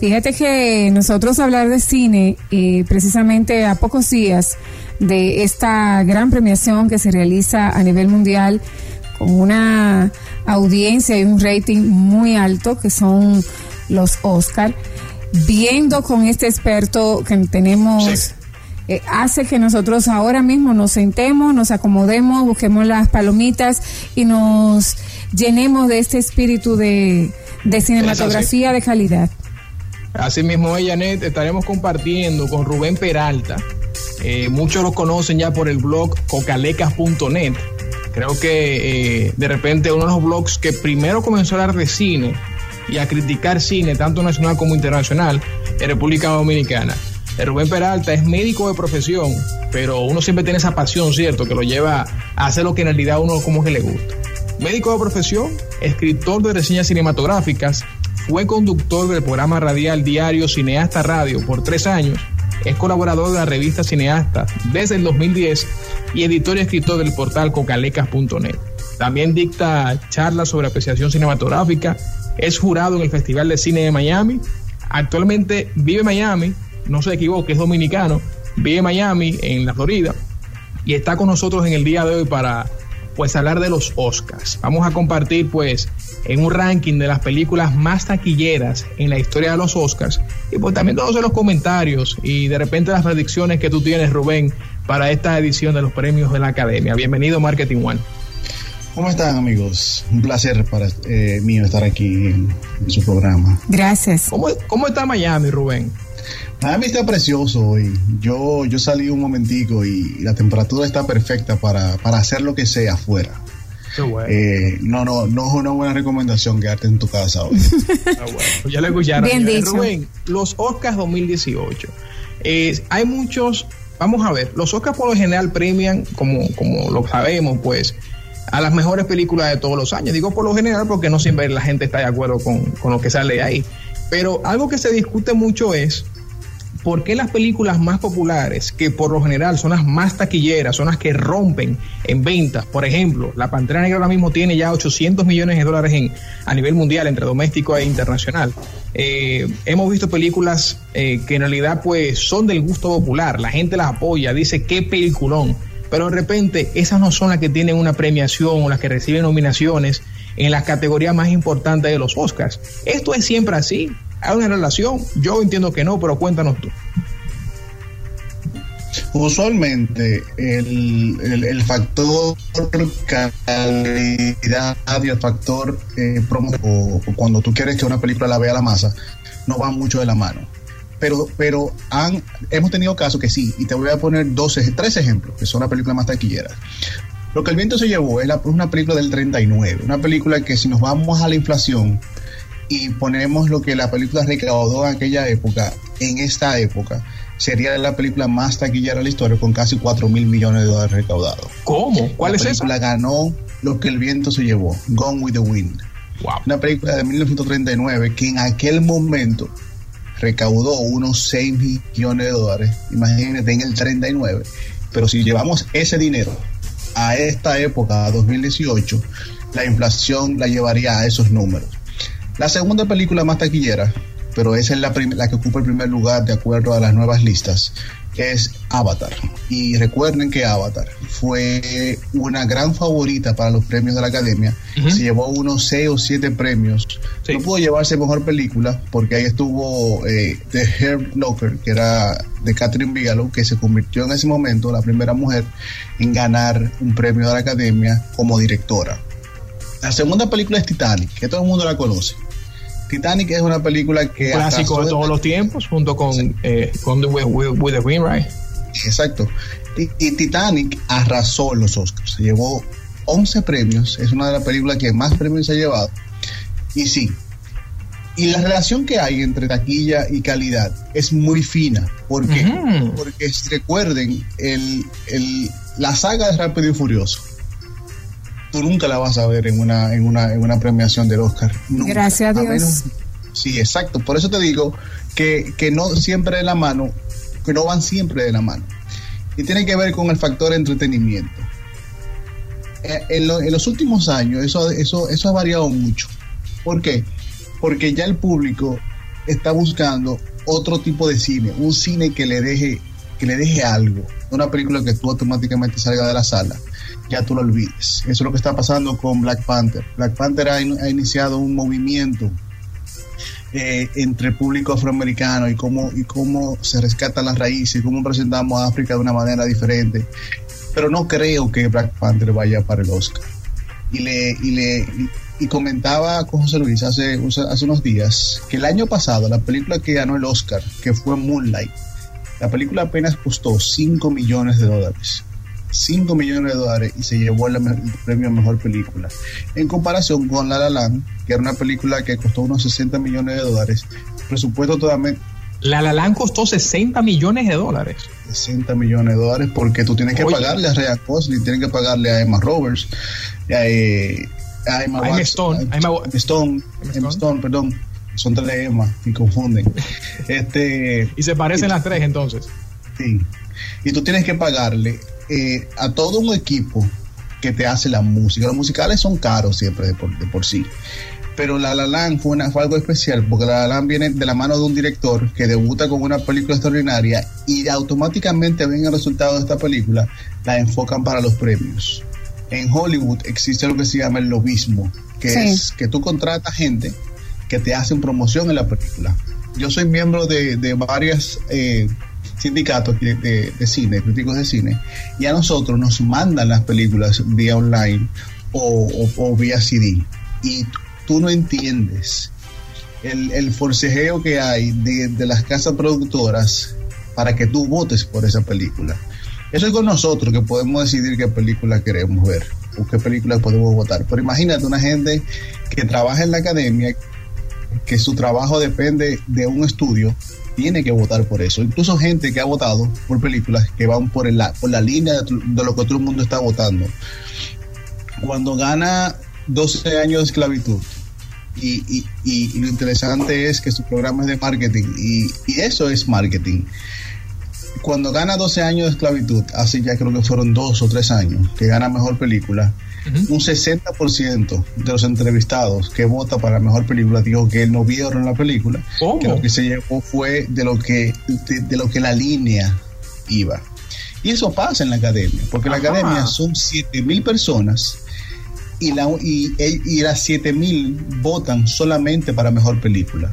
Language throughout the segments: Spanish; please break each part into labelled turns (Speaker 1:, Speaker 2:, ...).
Speaker 1: Fíjate que nosotros hablar de cine, eh, precisamente a pocos días de esta gran premiación que se realiza a nivel mundial, con una audiencia y un rating muy alto, que son los Oscar, viendo con este experto que tenemos... Eh, hace que nosotros ahora mismo nos sentemos, nos acomodemos, busquemos las palomitas y nos llenemos de este espíritu de, de cinematografía de calidad.
Speaker 2: Así mismo, Janet, estaremos compartiendo con Rubén Peralta. Eh, muchos lo conocen ya por el blog cocalecas.net. Creo que eh, de repente uno de los blogs que primero comenzó a hablar de cine y a criticar cine, tanto nacional como internacional, en República Dominicana. Eh, Rubén Peralta es médico de profesión, pero uno siempre tiene esa pasión, ¿cierto?, que lo lleva a hacer lo que en realidad uno como que le gusta. Médico de profesión, escritor de reseñas cinematográficas, fue conductor del programa radial diario Cineasta Radio por tres años, es colaborador de la revista Cineasta desde el 2010 y editor y escritor del portal cocalecas.net. También dicta charlas sobre apreciación cinematográfica, es jurado en el Festival de Cine de Miami, actualmente vive en Miami, no se equivoque, es dominicano, vive en Miami, en la Florida, y está con nosotros en el día de hoy para pues hablar de los Oscars. Vamos a compartir pues en un ranking de las películas más taquilleras en la historia de los Oscars y pues también todos los comentarios y de repente las predicciones que tú tienes Rubén para esta edición de los premios de la Academia. Bienvenido Marketing One.
Speaker 3: ¿Cómo están amigos? Un placer para eh, mío estar aquí en, su programa.
Speaker 1: Gracias.
Speaker 2: ¿Cómo, ¿Cómo está Miami, Rubén?
Speaker 3: Miami está precioso hoy. Yo, yo salí un momentico y la temperatura está perfecta para, para hacer lo que sea afuera. Eh, no, no, no es una buena recomendación quedarte en tu casa hoy.
Speaker 2: Ah, bueno. Pues ya lo escucharon.
Speaker 1: Bien dicho.
Speaker 2: Rubén, los Oscars 2018. Eh, hay muchos, vamos a ver, los Oscars por lo general premian, como, como lo sabemos, pues, a las mejores películas de todos los años. Digo por lo general porque no siempre la gente está de acuerdo con, con lo que sale ahí. Pero algo que se discute mucho es ¿por qué las películas más populares, que por lo general son las más taquilleras, son las que rompen en ventas? Por ejemplo, La Pantera Negra ahora mismo tiene ya 800 millones de dólares en, a nivel mundial, entre doméstico e internacional. Eh, hemos visto películas eh, que en realidad pues son del gusto popular, la gente las apoya, dice qué peliculón, pero de repente esas no son las que tienen una premiación o las que reciben nominaciones en las categorías más importantes de los Oscars. Esto es siempre así. ¿Hay una relación? Yo entiendo que no, pero cuéntanos tú.
Speaker 3: Usualmente el, el, factor calidad y el factor eh, promo, o, o cuando tú quieres que una película la vea la masa, no van mucho de la mano. Pero, pero han, hemos tenido casos que sí, y te voy a poner dos, tres ejemplos, que son las películas más taquilleras. Lo que el viento se llevó es la, una película del 39, una película que si nos vamos a la inflación y ponemos lo que la película recaudó en aquella época, en esta época, sería la película más taquillera de la historia con casi 4 mil millones de dólares recaudados.
Speaker 2: ¿Cómo? ¿Cuál
Speaker 3: la
Speaker 2: es esa?
Speaker 3: película ganó lo que el viento se llevó, Gone with the Wind.
Speaker 2: Wow.
Speaker 3: Una película de 1939 que en aquel momento recaudó unos 6 millones de dólares, imagínate en el 39, pero si llevamos ese dinero a esta época, a 2018, la inflación la llevaría a esos números. La segunda película más taquillera, pero esa es la, que ocupa el primer lugar de acuerdo a las nuevas listas, es Avatar. Y recuerden que Avatar fue una gran favorita para los premios de la Academia.
Speaker 2: Ujú.
Speaker 3: Se llevó unos 6 o 7 premios.
Speaker 2: Sí.
Speaker 3: No pudo llevarse mejor película porque ahí estuvo eh, The Herb Locker, que era de Catherine Bigelow, que se convirtió en ese momento la primera mujer en ganar un premio de la Academia como directora. La segunda película es Titanic, que todo el mundo la conoce. Titanic es una película que
Speaker 2: Clásico de todos los tiempos, junto con, eh, con the, with, with- the Wind, right?
Speaker 3: Exacto. Y, y Titanic arrasó en los Oscars. Se llevó 11 premios. Es una de las películas que más premios se ha llevado. Y sí. Y la relación que hay entre taquilla y calidad es muy fina. ¿Por qué? Porque si recuerden, el, el- la saga de Rápido y Furioso. Tú nunca la vas a ver en una, en una, en una premiación del Oscar. Nunca.
Speaker 1: Gracias a Dios.
Speaker 3: menos- Sí, exacto. Por eso te digo que, que no siempre de la mano, que no van siempre de la mano. Y tiene que ver con el factor entretenimiento. Eh, En, lo- en los últimos años eso, eso, eso ha variado mucho. ¿Por qué? Porque ya el público está buscando otro tipo de cine, un cine que le deje, que le deje algo, una película que tú automáticamente salga de la sala, ya tú lo olvides. Eso es lo que está pasando con Black Panther. Black Panther ha, iniciado un movimiento eh, entre el público afroamericano y cómo, y cómo se rescatan las raíces y cómo presentamos a África de una manera diferente. Pero no creo que Black Panther vaya para el Oscar. Y le, y le y comentaba con José Luis hace, hace unos días que el año pasado la película que ganó el Oscar, que fue Moonlight, la película apenas costó 5 millones de dólares. 5 millones de dólares y se llevó el, premio a mejor película. En comparación con La La Land, que era una película que costó unos 60 millones de dólares, presupuesto totalmente.
Speaker 2: La La Land costó 60 millones de dólares.
Speaker 3: 60 millones de dólares porque tú tienes que pagarle a Ryan Gosling, tienes que pagarle a Emma Roberts, eh, a Emma, Stone, Emma, Stone, Emma Stone, perdón, son tres Emma y confunden. este
Speaker 2: y se parecen las tres entonces.
Speaker 3: Sí. Y tú tienes que pagarle eh, a todo un equipo que te hace la música. Los musicales son caros siempre de por, de por sí. Pero La La Land fue, una, fue, algo especial porque La La Land viene de la mano de un director que debuta con una película extraordinaria y automáticamente ven el resultado de esta película, la enfocan para los premios en Hollywood existe lo que se llama el lobismo, que es que tú contratas gente que te hacen promoción en la película. Yo soy miembro de, de varios eh, sindicatos de, cine, críticos de cine, y a nosotros nos mandan las películas vía online o, vía CD. Y tú no entiendes el, forcejeo que hay de, de las casas productoras para que tú votes por esa película. Eso es con nosotros que podemos decidir qué película queremos ver o qué película podemos votar. Pero imagínate una gente que trabaja en la academia, que su trabajo depende de un estudio, tiene que votar por eso. Incluso gente que ha votado por películas que van por, el, por la línea de, lo que todo el mundo está votando. Cuando gana 12 años de esclavitud, y, lo interesante es que su programa es de marketing, y, y eso es marketing cuando gana 12 años de esclavitud, hace ya creo que fueron dos o tres años, que gana mejor película, un 60% de los entrevistados que vota para la mejor película dijo que no vieron la película, que lo que se llevó fue de lo que, de, lo que la línea iba. Y eso pasa en la academia, porque la academia son 7 mil personas y, la, y, y las 7 mil votan solamente para mejor película.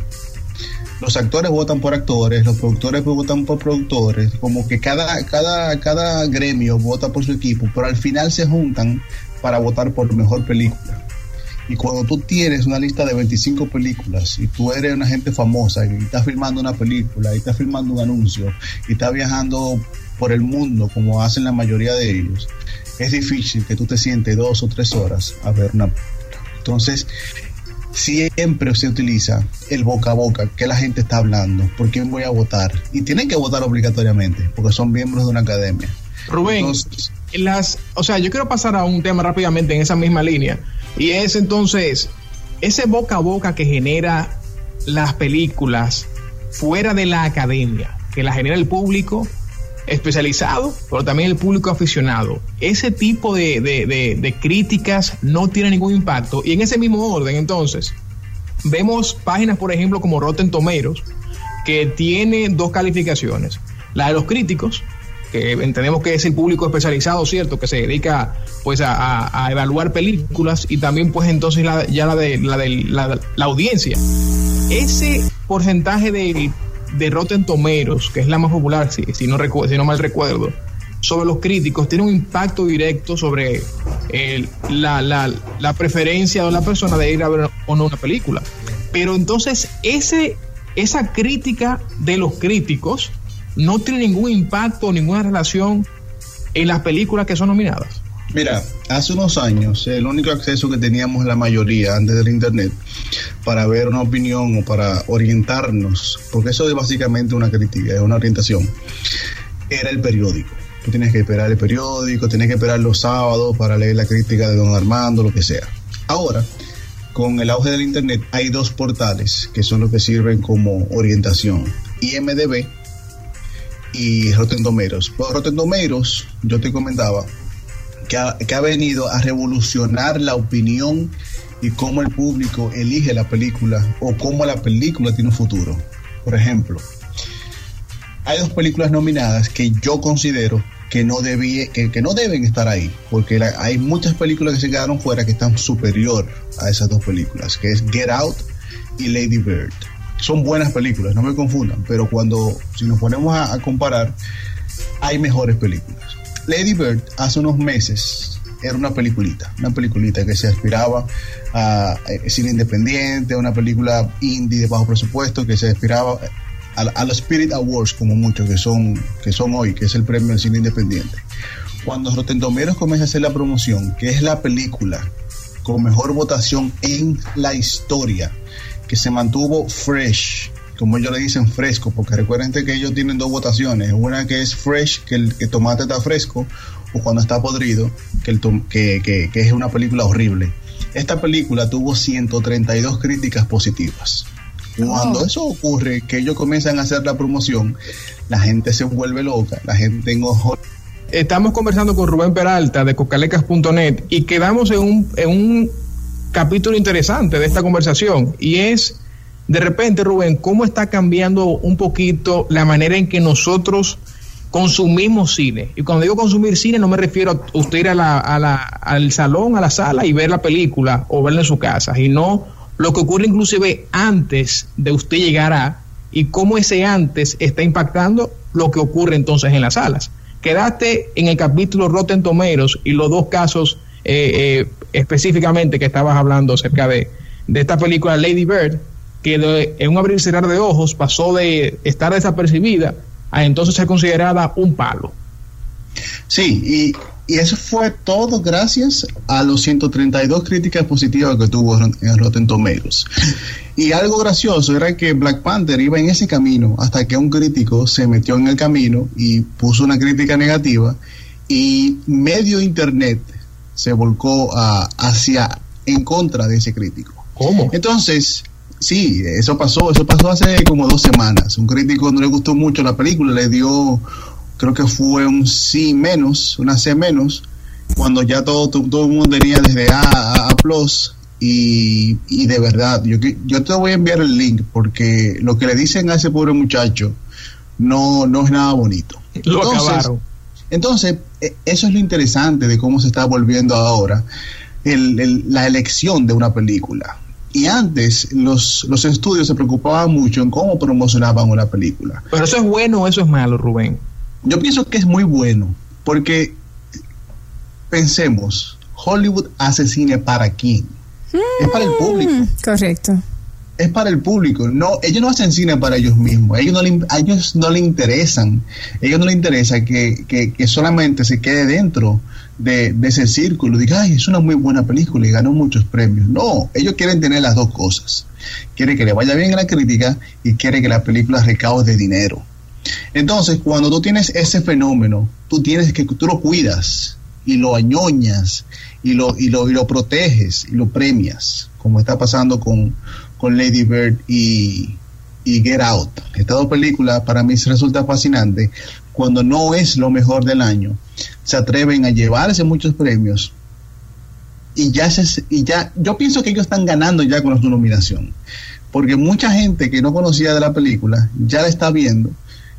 Speaker 3: Los actores votan por actores, los productores votan por productores, como que cada, cada, cada gremio vota por su equipo, pero al final se juntan para votar por mejor película. Y cuando tú tienes una lista de 25 películas y tú eres una gente famosa y estás filmando una película y estás filmando un anuncio y estás viajando por el mundo como hacen la mayoría de ellos, es difícil que tú te sientes dos o tres horas a ver una película. Entonces, siempre se utiliza el boca a boca, que la gente está hablando, por quién voy a votar. Y tienen que votar obligatoriamente, porque son miembros de una academia.
Speaker 2: Rubén, las, o sea, yo quiero pasar a un tema rápidamente en esa misma línea. Y es entonces, ese boca a boca que genera las películas fuera de la academia, que la genera el público especializado, pero también el público aficionado. Ese tipo de, de, críticas no tiene ningún impacto. Y en ese mismo orden, entonces, vemos páginas, por ejemplo, como Rotten Tomatoes, que tiene dos calificaciones. La de los críticos, que entendemos que es el público especializado, ¿cierto? Que se dedica pues a, evaluar películas y también pues entonces la, ya la de la, de, la, audiencia. Ese porcentaje de de Rotten Tomeros, que es la más popular, si, si, no, si no mal recuerdo, sobre los críticos, tiene un impacto directo sobre la, la, la, preferencia de la persona de ir a ver o no una película. Pero entonces, ese, esa crítica de los críticos no tiene ningún impacto ninguna relación en las películas que son nominadas.
Speaker 3: Mira, hace unos años el único acceso que teníamos la mayoría antes del Internet para ver una opinión o para orientarnos, porque eso es básicamente una crítica, es una orientación, era el periódico. Tú tienes que esperar el periódico, tienes que esperar los sábados para leer la crítica de don Armando, lo que sea. Ahora, con el auge del Internet, hay dos portales que son los que sirven como orientación. IMDB y Rotten Tomatoes. Yo te comentaba, que ha, venido a revolucionar la opinión y cómo el público elige la película o cómo la película tiene un futuro. Por ejemplo, hay dos películas nominadas que yo considero que no, debí, que, no deben estar ahí, porque hay muchas películas que se quedaron fuera que están superior a esas dos películas, que es Get Out y Lady Bird. Son buenas películas, no me confundan, pero cuando, si nos ponemos a, comparar, hay mejores películas. Lady Bird hace unos meses era una peliculita, una peliculita que se aspiraba a, a cine independiente, una película indie de bajo presupuesto que se aspiraba a, los Spirit Awards, como muchos que son, que son hoy, que es el premio del cine independiente. Cuando Rotten Tomatoes comienza a hacer la promoción, que es la película con mejor votación en la historia, que se mantuvo fresh, como ellos le dicen fresco, porque recuerden que ellos tienen dos votaciones, una que es fresh, que el que tomate está fresco, o cuando está podrido, que, el que, que, que es una película horrible. Esta película tuvo 132 críticas positivas. Cuando eso ocurre, que ellos comienzan a hacer la promoción, la gente se vuelve loca, la gente en ojo.
Speaker 2: Estamos conversando con Rubén Peralta de cocalecas.net y quedamos en un, en un capítulo interesante de esta conversación y es, de repente, Rubén, cómo está cambiando un poquito la manera en que nosotros consumimos cine. Y cuando digo consumir cine no me refiero a usted ir a la, a la, al salón, a la sala y ver la película o verla en su casa, y no lo que ocurre inclusive antes de usted llegar a y cómo ese antes está impactando lo que ocurre entonces en las salas. Quedaste en el capítulo Rotten Tomeros y los dos casos eh, eh, específicamente que estabas hablando acerca de, de esta película Lady Bird, que en un abrir y cerrar de ojos pasó de estar desapercibida a entonces ser considerada un palo.
Speaker 3: Sí, y y eso fue todo gracias a los 132 críticas positivas que tuvo en Rotten Tomatoes. Y algo gracioso era que Black Panther iba en ese camino hasta que un crítico se metió en el camino y puso una crítica negativa y medio internet se volcó hacia en contra de ese crítico.
Speaker 2: ¿Cómo?
Speaker 3: Entonces, sí, eso pasó, eso pasó hace como dos semanas. Un crítico no le gustó mucho la película, le dio creo que fue un sí menos, una C menos, cuando ya todo, todo el mundo tenía desde A a, A plus. Y, y, de verdad, yo, yo te voy a enviar el link porque lo que le dicen a ese pobre muchacho no, no es nada bonito.
Speaker 2: Lo entonces, acabaron.
Speaker 3: Entonces, e, eso es lo interesante de cómo se está volviendo ahora el, la elección de una película. Y antes los, los estudios se preocupaban mucho en cómo promocionaban una película.
Speaker 2: Pero eso es bueno o eso es malo, Rubén.
Speaker 3: Yo pienso que es muy bueno, porque pensemos, Hollywood hace cine para quién? es para el público. Mm,
Speaker 1: correcto.
Speaker 3: Es para el público. No, ellos no hacen cine para ellos mismos. Ellos no le, a ellos no le interesan. Ellos no les interesa que, que, solamente se quede dentro de, de, ese círculo. Diga, ay, es una muy buena película y ganó muchos premios. No, ellos quieren tener las dos cosas. Quieren que le vaya bien a la crítica y quieren que la película recaude dinero. Entonces, cuando tú tienes ese fenómeno, tú tienes que, tú lo cuidas y lo añoñas y lo, y lo, y lo proteges y lo premias, como está pasando con, con Lady Bird y, y Get Out. Estas dos películas para mí resulta fascinante. Cuando no es lo mejor del año, se atreven a llevarse muchos premios y ya, se, y ya yo pienso que ellos están ganando ya con su nominación. Porque mucha gente que no conocía de la película ya la está viendo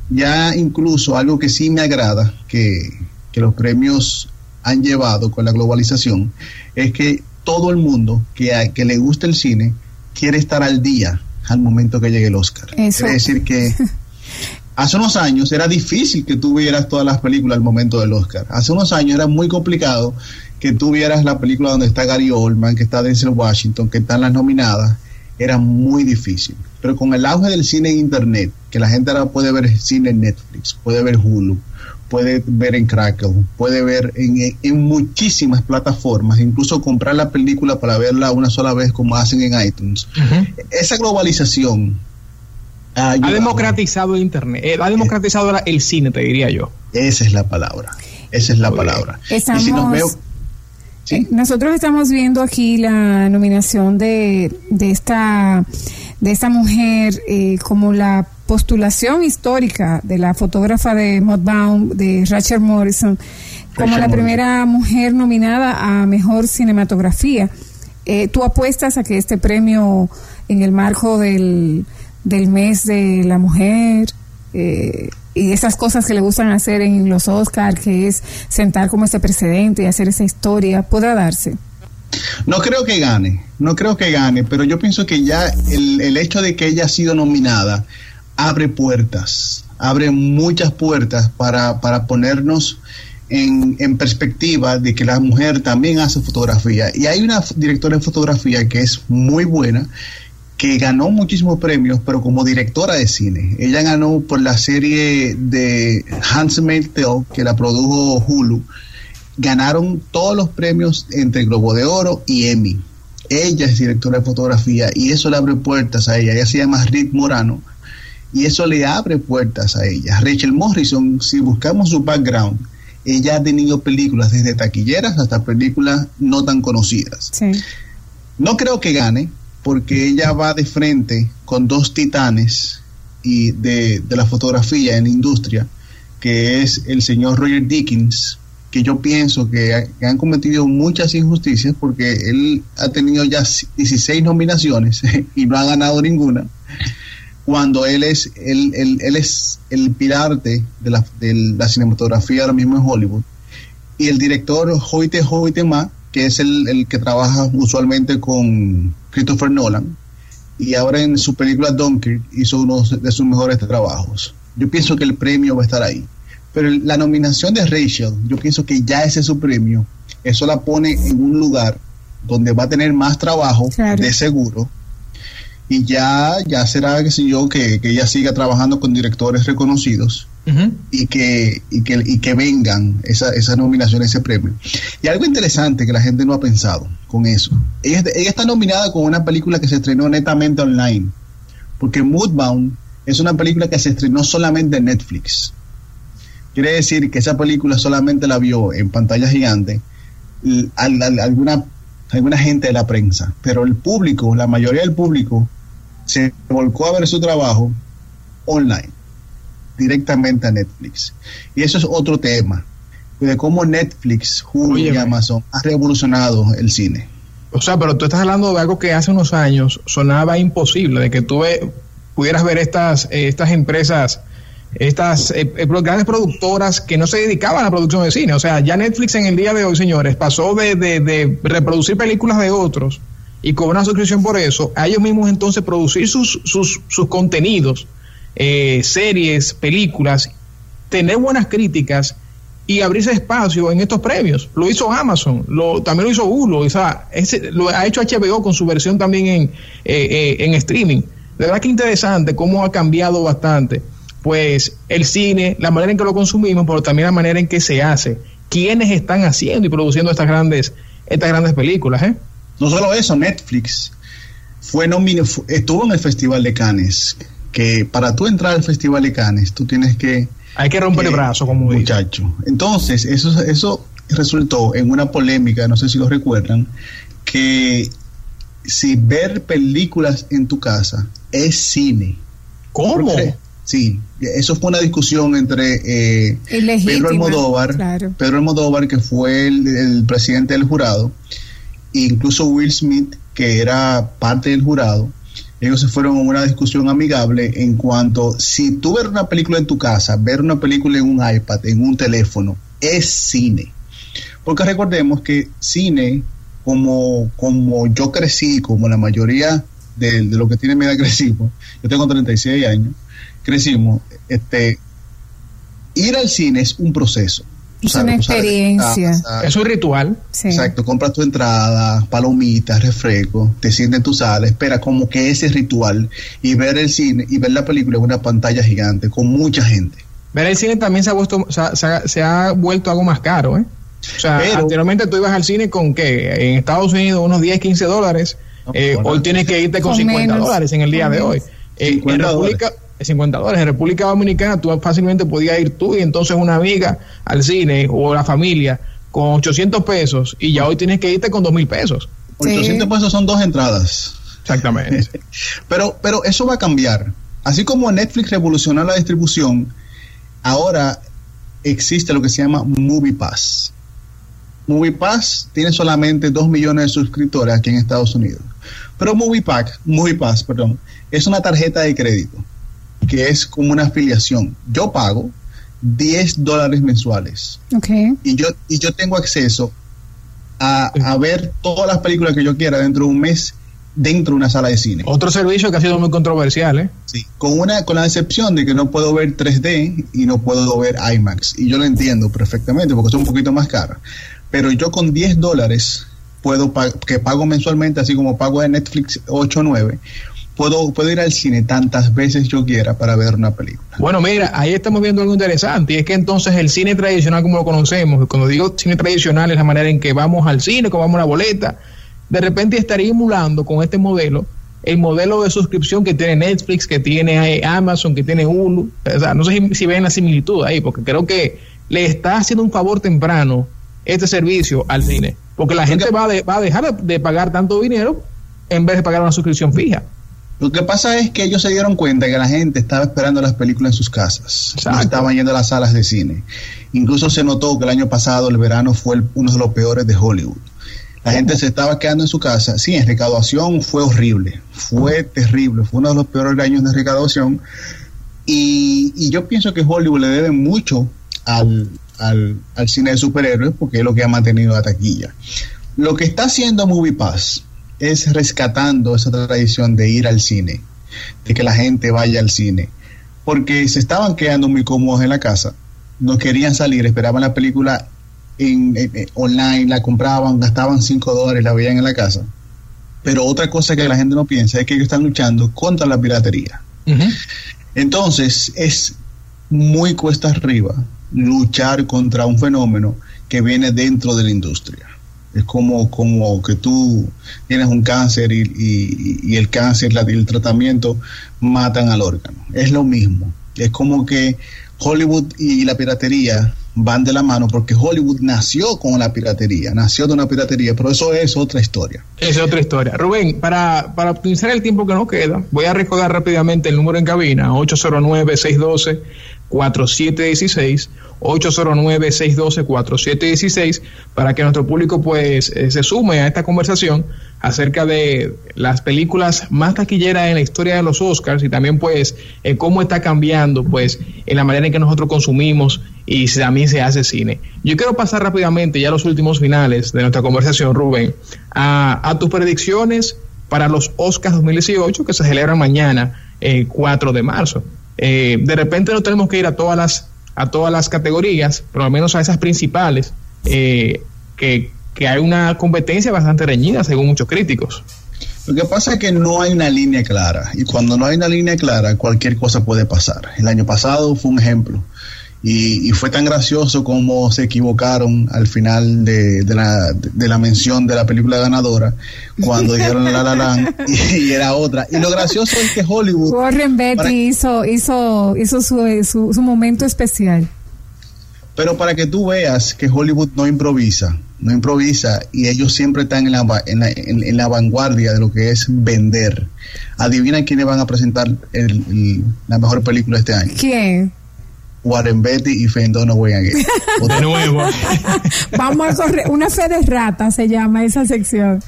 Speaker 3: ya incluso algo que sí me agrada que, los premios han llevado con la globalización es que todo el mundo que, que le gusta el cine quiere estar al día al momento que llegue el Oscar. Es decir que hace unos años era difícil que tú vieras todas las películas al momento del Oscar. Hace unos años era muy complicado que tú vieras la película donde está Gary Oldman, que está Denzel Washington, que están las nominadas. Era muy difícil. Pero con el auge del cine en Internet, que la gente ahora puede ver cine en Netflix, puede ver Hulu, puede ver en Crackle, puede ver en, muchísimas plataformas, incluso comprar la película para verla una sola vez como hacen en iTunes. Esa globalización
Speaker 2: ha, democratizado el Internet, eh, ha democratizado el cine, te diría yo.
Speaker 3: Esa es la palabra, esa es la palabra.
Speaker 1: Y si nos veo, eh, Nosotros estamos viendo aquí la nominación de, de esta de esta mujer eh, como la postulación histórica de la fotógrafa de Modbound, de Rachel Morrison, como la primera mujer nominada a mejor cinematografía. Eh, ¿Tú apuestas a que este premio en el marco del, del mes de la mujer eh, y esas cosas que le gustan hacer en los Oscars, que es sentar como ese precedente y hacer esa historia, pueda darse?
Speaker 3: No creo que gane, no creo que gane, pero yo pienso que ya el, el hecho de que ella ha sido nominada abre puertas, abre muchas puertas para, para ponernos en, en, perspectiva de que la mujer también hace fotografía. Y hay una directora de fotografía que es muy buena, que ganó muchísimos premios, pero como directora de cine. Ella ganó por la serie de Handmaid's Tale, que la produjo Hulu. Ganaron todos los premios entre Globo de Oro y Emmy. Ella es directora de fotografía y eso le abre puertas a ella. Ella se llama Rick Morano y eso le abre puertas a ella. Rachel Morrison, si buscamos su background, ella ha tenido películas desde taquilleras hasta películas no tan conocidas.
Speaker 1: Sí.
Speaker 3: No creo que gane, porque ella va de frente con dos titanes y de, de la fotografía en la industria, que es el señor Roger Dickens, que yo pienso que, ha, que, han cometido muchas injusticias porque él ha tenido ya 16 nominaciones y no ha ganado ninguna cuando él es él, él, él es el pirarte de la, de la, cinematografía ahora mismo en Hollywood. Y el director Hoyte Hoyte Ma que es el, el, que trabaja usualmente con Christopher Nolan y ahora en su película Dunkirk hizo uno de sus mejores trabajos. Yo pienso que el premio va a estar ahí. Pero la nominación de Rachel yo pienso que ya ese es su premio. Eso la pone en un lugar donde va a tener más trabajo claro. de seguro y ya, ya será, qué sé yo, que, que ella siga trabajando con directores reconocidos uh -huh. y, que, y, que, y que vengan esa, esa nominación, ese premio. Y algo interesante que la gente no ha pensado con eso, ella, ella está nominada con una película que se estrenó netamente online, porque Moodbound es una película que se estrenó solamente en Netflix. Quiere decir que esa película solamente la vio en pantalla gigante al, al, alguna, alguna gente de la prensa, pero el público, la mayoría del público, se volcó a ver su trabajo online, directamente a Netflix. Y eso es otro tema, de cómo Netflix, Hulu y Amazon ha revolucionado el cine.
Speaker 2: O sea, pero tú estás hablando de algo que hace unos años sonaba imposible, de que tú ve, pudieras ver estas, eh, estas empresas, estas eh, grandes productoras que no se dedicaban a la producción de cine. O sea, ya Netflix en el día de hoy, señores, pasó de, de, de reproducir películas de otros y cobrar una suscripción por eso, a ellos mismos entonces producir sus, sus, sus contenidos, eh, series, películas, tener buenas críticas y abrirse espacio en estos premios. Lo hizo Amazon, lo, también lo hizo Hulu, o sea, ese, lo ha hecho HBO con su versión también en, eh, eh, en streaming. De verdad que interesante cómo ha cambiado bastante, pues el cine, la manera en que lo consumimos, pero también la manera en que se hace, quiénes están haciendo y produciendo estas grandes, estas grandes películas, ¿eh?
Speaker 3: No solo eso, Netflix fue nominado, estuvo en el Festival de Cannes, que para tú entrar al Festival de Cannes, tú tienes que...
Speaker 2: Hay que romper
Speaker 3: que,
Speaker 2: el brazo, como
Speaker 3: Muchacho. Dice. Entonces, eso, eso resultó en una polémica, no sé si lo recuerdan, que si ver películas en tu casa es cine.
Speaker 2: ¿Cómo?
Speaker 3: Sí, eso fue una discusión entre eh, Pedro Almodóvar, claro. Pedro Almodóvar, que fue el, el presidente del jurado, incluso Will Smith, que era parte del jurado, ellos se fueron a una discusión amigable en cuanto si tú ver una película en tu casa, ver una película en un iPad, en un teléfono, es cine. Porque recordemos que cine, como, como yo crecí, como la mayoría de, de lo que tiene mi edad crecimos, yo tengo 36 años, crecimos, este, ir al cine es un proceso.
Speaker 1: Es una experiencia.
Speaker 2: Es un ritual.
Speaker 3: Sí. Exacto, compras tu entrada, palomitas, refresco, te sientes en tu sala, espera como que ese ritual y ver el cine y ver la película en una pantalla gigante con mucha gente.
Speaker 2: Ver el cine también se ha, vuelto, se ha, se ha, se ha vuelto algo más caro, ¿eh? O sea, Pero, anteriormente tú ibas al cine con que en Estados Unidos unos 10, 15 dólares, no, eh, hoy tienes que irte con, con 50 menos, dólares en el día de hoy. Eh, en República, dólares 50 dólares. En República Dominicana tú fácilmente podías ir tú y entonces una amiga al cine o la familia con 800 pesos y ya hoy tienes que irte con 2 mil pesos.
Speaker 3: Sí. 800 pesos son dos entradas.
Speaker 2: Exactamente.
Speaker 3: pero, pero eso va a cambiar. Así como Netflix revolucionó la distribución, ahora existe lo que se llama Movie Pass. MoviePass tiene solamente 2 millones de suscriptores aquí en Estados Unidos. Pero MoviePack, MoviePass, perdón, es una tarjeta de crédito que es como una afiliación. Yo pago 10 dólares mensuales.
Speaker 1: Okay.
Speaker 3: Y yo, y yo tengo acceso a, a, ver todas las películas que yo quiera dentro de un mes dentro de una sala de cine.
Speaker 2: Otro servicio que ha sido muy controversial, ¿eh?
Speaker 3: Sí, con, una, con la excepción de que no puedo ver 3D y no puedo ver IMAX. Y yo lo entiendo perfectamente porque es un poquito más cara. Pero yo con 10 dólares puedo que pago mensualmente, así como pago de Netflix 8 o 9, puedo, puedo ir al cine tantas veces yo quiera para ver una película.
Speaker 2: Bueno, mira, ahí estamos viendo algo interesante, y es que entonces el cine tradicional como lo conocemos, cuando digo cine tradicional es la manera en que vamos al cine, vamos a la boleta, de repente estaría emulando con este modelo el modelo de suscripción que tiene Netflix, que tiene Amazon, que tiene Hulu. O sea, no sé si, si ven la similitud ahí, porque creo que le está haciendo un favor temprano este servicio al cine. Porque la gente va, va a dejar de, pagar tanto dinero en vez de pagar una suscripción fija.
Speaker 3: Lo que pasa es que ellos se dieron cuenta que la gente estaba esperando las películas en sus casas, no estaban yendo a las salas de cine. Incluso se notó que el año pasado el verano fue uno de los peores de Hollywood. La gente se estaba quedando en su casa. Sí, en recaudación fue horrible, fue terrible, fue uno de los peores años de recaudación. Y, y yo pienso que Hollywood le debe mucho al, al, cine de superhéroes porque es lo que ha mantenido la taquilla. Lo que está haciendo MoviePass es rescatando esa tradición de ir al cine, de que la gente vaya al cine, porque se estaban quedando muy cómodos en la casa, no querían salir, esperaban la película en, online, la compraban, gastaban 5 dólares, la veían en la casa. Pero otra cosa que la gente no piensa es que ellos están luchando contra la piratería. Entonces, es muy cuesta arriba luchar contra un fenómeno que viene dentro de la industria. Es como, como que tú tienes un cáncer y, el cáncer y el tratamiento matan al órgano. Es lo mismo. Es como que Hollywood y la piratería van de la mano porque Hollywood nació con la piratería, nació de una piratería, pero eso es otra historia.
Speaker 2: Es otra historia. Rubén, para, para optimizar el tiempo que nos queda, voy a recordar rápidamente el número en cabina, 809-612. 4716 809-612-4716 para que nuestro público pues eh, se sume a esta conversación acerca de las películas más taquilleras en la historia de los Oscars y también pues eh, cómo está cambiando pues en la manera en que nosotros consumimos y también se hace cine. Yo quiero pasar rápidamente ya a los últimos finales de nuestra conversación, Rubén, a, tus predicciones para los Oscars 2018 que se celebran mañana, el 4 de marzo. Eh, de repente no tenemos que ir a todas las a todas las categorías, pero al menos a esas principales, eh, que, que hay una competencia bastante reñida según muchos críticos.
Speaker 3: Lo que pasa es que no hay una línea clara y cuando no hay una línea clara cualquier cosa puede pasar. El año pasado fue un ejemplo. Y, fue tan gracioso como se equivocaron al final de, la, de, la, mención de la película ganadora cuando dijeron La La Land y, era otra. Y lo gracioso es que Hollywood...
Speaker 1: Warren Betty hizo, hizo, hizo su, su, momento especial.
Speaker 3: Pero para que tú veas que Hollywood no improvisa, no improvisa y ellos siempre están en la, en la, en, la vanguardia de lo que es vender. Adivina quiénes van a presentar la mejor película este año.
Speaker 1: ¿Quién?
Speaker 3: Warren Betty y Fendo no voy a ir.
Speaker 2: De nuevo.
Speaker 1: Vamos a correr. Una fe de rata se llama esa sección.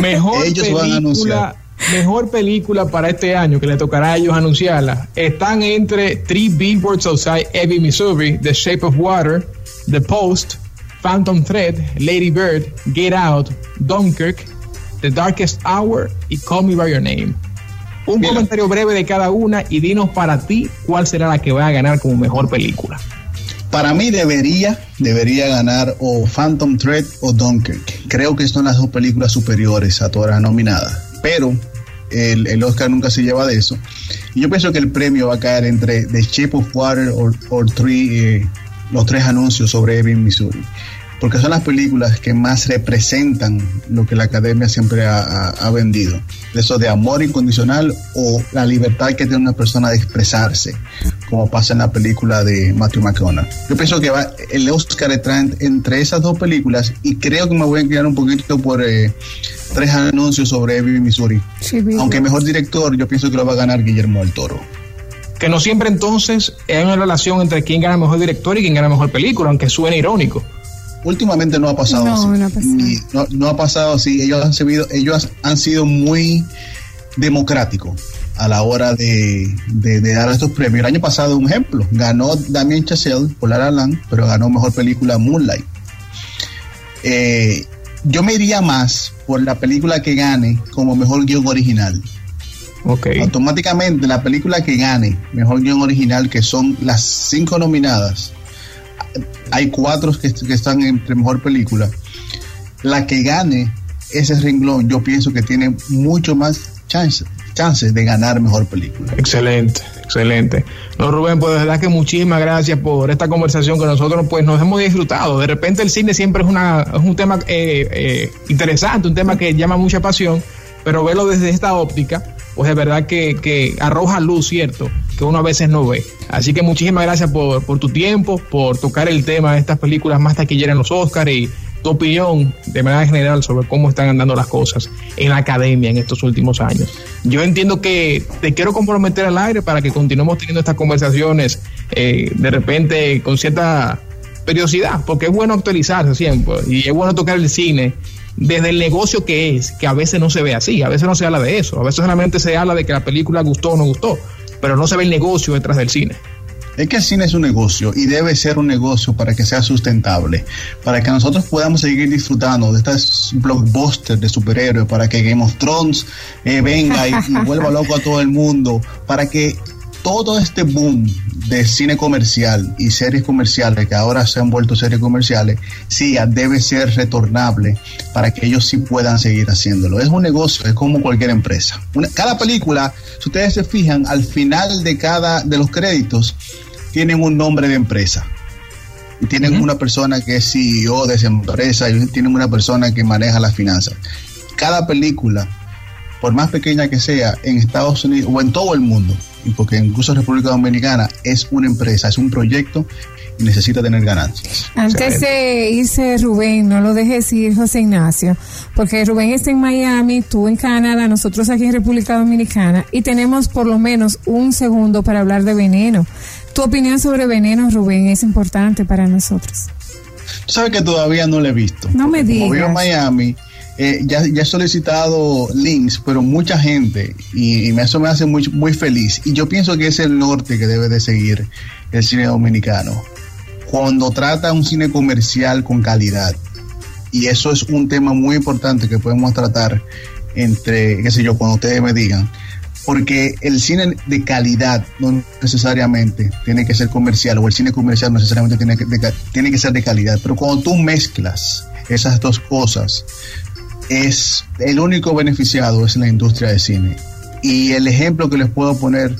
Speaker 2: Mejor película, Mejor película para este año que le tocará a ellos anunciarla. Están entre Three Billboards Outside Ebbing, Missouri, The Shape of Water, The Post, Phantom Thread, Lady Bird, Get Out, Dunkirk, The Darkest Hour y Call Me By Your Name. Un comentario breve de cada una y dinos para ti cuál será la que va a ganar como mejor película.
Speaker 3: Para mí debería, debería ganar o Phantom Thread o Dunkirk. Creo que son las dos películas superiores a todas las nominadas. Pero el, Oscar nunca se lleva de eso. Y yo pienso que el premio va a caer entre The Shape of Water o three, eh, los tres anuncios sobre Ebbing, Missouri porque son las películas que más representan lo que la academia siempre ha, vendido. Eso de amor incondicional o la libertad que tiene una persona de expresarse, como pasa en la película de Matthew McConaughey. Yo pienso que va, el Oscar está entre esas dos películas y creo que me voy a inclinar un poquito por eh, tres anuncios sobre Ebbing, Missouri. Aunque mejor director, yo pienso que lo va a ganar Guillermo del Toro
Speaker 2: que no siempre entonces hay una relación entre quién gana mejor director y quién gana mejor película, aunque suene irónico.
Speaker 3: Últimamente no ha pasado
Speaker 1: No,
Speaker 3: así.
Speaker 1: no ha pasado.
Speaker 3: Ni- no- no ha pasado así. Ellos han, sido, ellos han sido muy democráticos a la hora de, de- de dar estos premios. El año pasado, un ejemplo, ganó Damien Chazelle por La La Land, pero ganó mejor película Moonlight. Eh, yo me iría más por la película que gane como mejor guion original.
Speaker 2: Ok.
Speaker 3: Automáticamente la película que gane mejor guion original, que son las cinco nominadas, hay cuatro que, están entre mejor película. La que gane ese renglón, yo pienso que tiene mucho más chance, chances de ganar mejor película.
Speaker 2: Excelente, excelente. No, Rubén, pues de verdad que muchísimas gracias por esta conversación que nosotros pues nos hemos disfrutado. De repente el cine siempre es, una, es un tema eh, eh, interesante, un tema que llama mucha pasión, pero verlo desde esta óptica, pues de verdad que arroja luz, ¿cierto? Que uno a veces no ve. Así que muchísimas gracias por, por tu tiempo, por tocar el tema de estas películas más taquilleras en los Oscars y tu opinión de manera general sobre cómo están andando las cosas en la academia en estos últimos años. Yo entiendo que te quiero comprometer al aire para que continuemos teniendo estas conversaciones eh, de repente con cierta periodicidad, porque es bueno actualizarse siempre y es bueno tocar el cine desde el negocio que es, que a veces no se ve así, a veces no se habla de eso, a veces solamente se habla de que la película gustó o no gustó, pero no se ve el negocio detrás del cine.
Speaker 3: Es que el cine es un negocio y debe ser un negocio para que sea sustentable, para que nosotros podamos seguir disfrutando de estas blockbusters de superhéroes, para que Game of Thrones eh, venga y, y vuelva loco a todo el mundo, para que todo este boom de cine comercial y series comerciales que ahora se han vuelto series comerciales, sí, debe ser retornable para que ellos sí puedan seguir haciéndolo. Es un negocio, es como cualquier empresa. Una- cada película, si ustedes se fijan, al final de cada de los créditos tienen un nombre de empresa. Y tienen una persona que es CEO de esa empresa y tienen una persona que maneja las finanzas. Cada película, por más pequeña que sea, en Estados Unidos o en todo el mundo, porque incluso República Dominicana es una empresa, es un proyecto y necesita tener ganancias.
Speaker 1: Antes de irse Rubén, no lo dejes ir José Ignacio, porque Rubén está en Miami, tú en Canadá, nosotros aquí en República Dominicana, y tenemos por lo menos un segundo para hablar de veneno. Tu opinión sobre veneno, Rubén, es importante para nosotros.
Speaker 3: Tú sabes que todavía no lo he visto.
Speaker 1: No me
Speaker 3: Como vivo
Speaker 1: digas.
Speaker 3: en Miami, eh, ya, ya he solicitado links, pero mucha gente, y, eso me hace muy, muy feliz. Y yo pienso que es el norte que debe de seguir el cine dominicano. Cuando trata un cine comercial con calidad. Y eso es un tema muy importante que podemos tratar entre, qué sé yo, cuando ustedes me digan. Porque el cine de calidad no necesariamente tiene que ser comercial, o el cine comercial no necesariamente tiene que, tiene que ser de calidad. Pero cuando tú mezclas esas dos cosas, es el único beneficiado es la industria de cine. Y el ejemplo que les puedo poner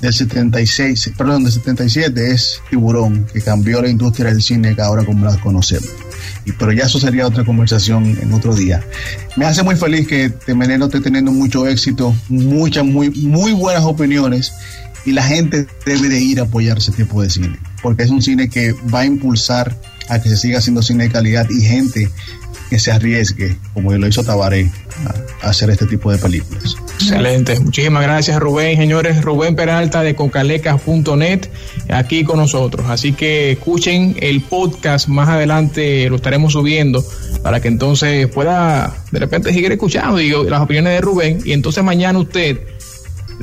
Speaker 3: del 76, perdón, del 77 es Tiburón, que cambió la industria del cine que ahora como la conocemos. Y, pero ya eso sería otra conversación en otro día. Me hace muy feliz que Temeneno esté teniendo mucho éxito, muchas, muy, muy buenas opiniones y la gente debe de ir a apoyar ese tipo de cine, porque es un cine que va a impulsar a que se siga haciendo cine de calidad y gente que se arriesgue, como lo hizo Tabaré, a, a hacer este tipo de películas.
Speaker 2: Excelente. Muchísimas gracias, Rubén. Señores, Rubén Peralta de cocalecas.net aquí con nosotros. Así que escuchen el podcast más adelante, lo estaremos subiendo para que entonces pueda de repente seguir escuchando digo, las opiniones de Rubén y entonces mañana usted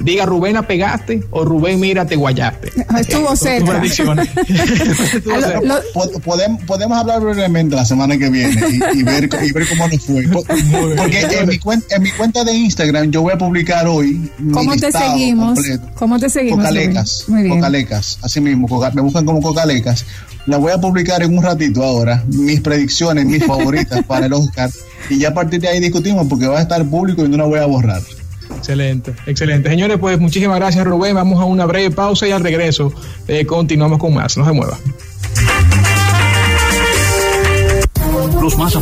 Speaker 2: diga Rubén la pegaste o Rubén mira te guayaste.
Speaker 1: Ah, estuvo
Speaker 2: Eh,
Speaker 1: cerca. Ah, lo-
Speaker 2: cerca.
Speaker 1: lo-
Speaker 3: Po- Podemos, podemos hablar brevemente la semana que viene y, y ver, y ver cómo nos fue. Porque en mi, cuenta, en mi cuenta de Instagram yo voy a publicar hoy. mi
Speaker 1: ¿Cómo te seguimos?
Speaker 3: completo.
Speaker 1: ¿Cómo te seguimos?
Speaker 3: Cocalecas?
Speaker 1: Muy bien.
Speaker 3: Cocalecas, así mismo, Coca- me buscan como Cocalecas. La voy a publicar en un ratito ahora, mis predicciones, mis favoritas para el Oscar. Y ya a partir de ahí discutimos porque va a estar público y no la voy a borrar.
Speaker 2: Excelente, excelente. Señores, pues muchísimas gracias Rubén. Vamos a una breve pausa y al regreso eh, continuamos con más. No se mueva.
Speaker 4: Los más